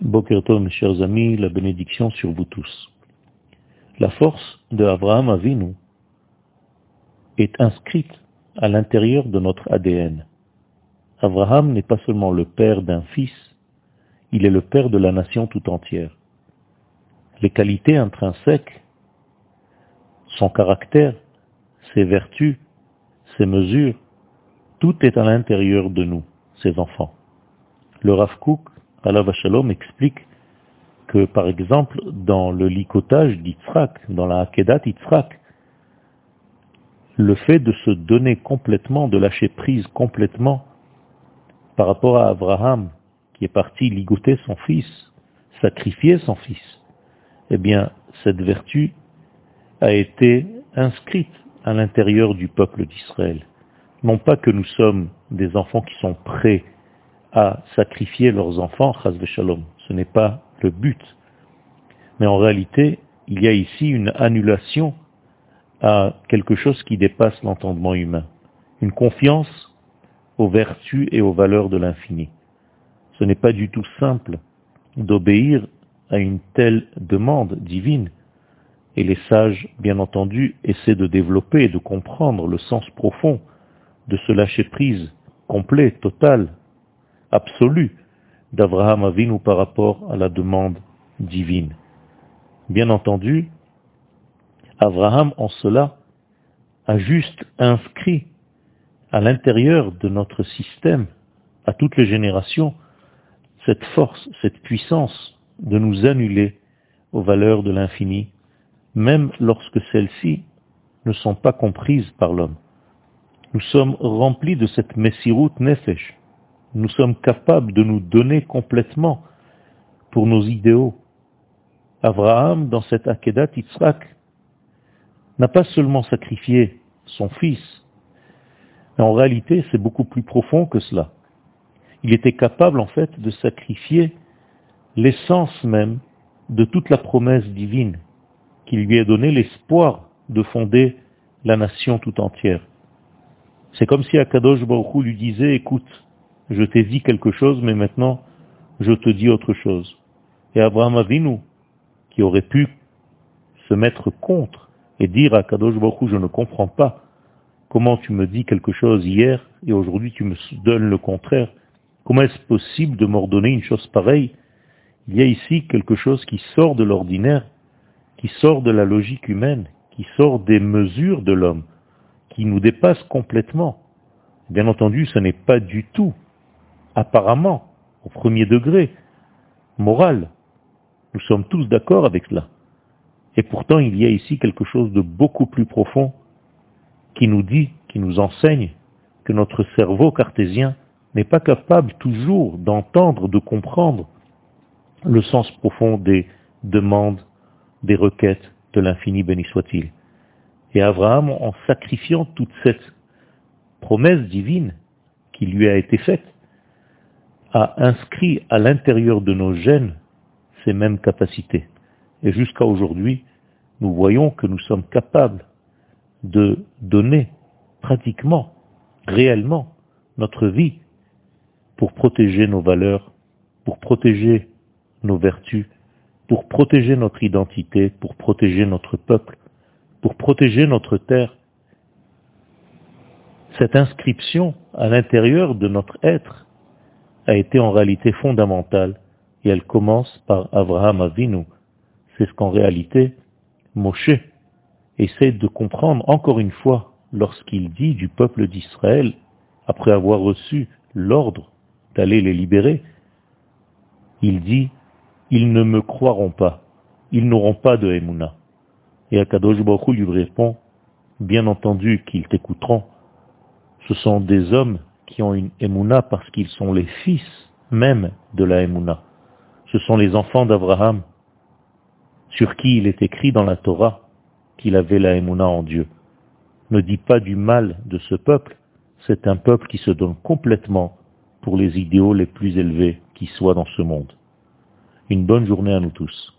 Bokertov, mes chers amis, la bénédiction sur vous tous. La force de Abraham Avinu est inscrite à l'intérieur de notre ADN. Abraham n'est pas seulement le père d'un fils, il est le père de la nation tout entière. Les qualités intrinsèques, son caractère, ses vertus, ses mesures, tout est à l'intérieur de nous, ses enfants. Le Rav Kook, Allah Shalom, explique que, par exemple, dans le licotage d'Yitzhak, dans la Hakedat Yitzhak, le fait de se donner complètement, de lâcher prise complètement par rapport à Abraham, qui est parti ligoter son fils, sacrifier son fils, eh bien, cette vertu a été inscrite à l'intérieur du peuple d'Israël. Non pas que nous sommes des enfants qui sont prêts à sacrifier leurs enfants, shalom. Ce n'est pas le but. Mais en réalité, il y a ici une annulation à quelque chose qui dépasse l'entendement humain. Une confiance aux vertus et aux valeurs de l'infini. Ce n'est pas du tout simple d'obéir à une telle demande divine. Et les sages, bien entendu, essaient de développer et de comprendre le sens profond de ce lâcher-prise complet, total, absolu d'Abraham Avinu par rapport à la demande divine. Bien entendu, Abraham en cela a juste inscrit à l'intérieur de notre système, à toutes les générations, cette force, cette puissance de nous annuler aux valeurs de l'infini, même lorsque celles-ci ne sont pas comprises par l'homme. Nous sommes remplis de cette Messirut Nefesh, nous sommes capables de nous donner complètement pour nos idéaux. Abraham, dans cette Akedat Yitzhak, n'a pas seulement sacrifié son fils, mais en réalité c'est beaucoup plus profond que cela. Il était capable en fait de sacrifier l'essence même de toute la promesse divine qui lui a donné l'espoir de fonder la nation tout entière. C'est comme si Akadosh Baruch lui disait, écoute, je t'ai dit quelque chose, mais maintenant, je te dis autre chose. Et Abraham Avinu, qui aurait pu se mettre contre et dire à Kadosh Baruch je ne comprends pas comment tu me dis quelque chose hier et aujourd'hui tu me donnes le contraire. Comment est-ce possible de m'ordonner une chose pareille? Il y a ici quelque chose qui sort de l'ordinaire, qui sort de la logique humaine, qui sort des mesures de l'homme, qui nous dépasse complètement. Bien entendu, ce n'est pas du tout apparemment, au premier degré, moral. Nous sommes tous d'accord avec cela. Et pourtant, il y a ici quelque chose de beaucoup plus profond qui nous dit, qui nous enseigne que notre cerveau cartésien n'est pas capable toujours d'entendre, de comprendre le sens profond des demandes, des requêtes de l'infini béni soit-il. Et Abraham, en sacrifiant toute cette promesse divine qui lui a été faite, a inscrit à l'intérieur de nos gènes ces mêmes capacités. Et jusqu'à aujourd'hui, nous voyons que nous sommes capables de donner pratiquement, réellement, notre vie pour protéger nos valeurs, pour protéger nos vertus, pour protéger notre identité, pour protéger notre peuple, pour protéger notre terre. Cette inscription à l'intérieur de notre être a été en réalité fondamentale et elle commence par Abraham Avinu. C'est ce qu'en réalité Moshe essaie de comprendre encore une fois lorsqu'il dit du peuple d'Israël, après avoir reçu l'ordre d'aller les libérer, il dit, ils ne me croiront pas, ils n'auront pas de Emouna. Et Akadosh Baruch lui répond, bien entendu qu'ils t'écouteront, ce sont des hommes qui ont une Emouna parce qu'ils sont les fils même de la Emouna. Ce sont les enfants d'Abraham, sur qui il est écrit dans la Torah qu'il avait la Emouna en Dieu. Ne dis pas du mal de ce peuple, c'est un peuple qui se donne complètement pour les idéaux les plus élevés qui soient dans ce monde. Une bonne journée à nous tous.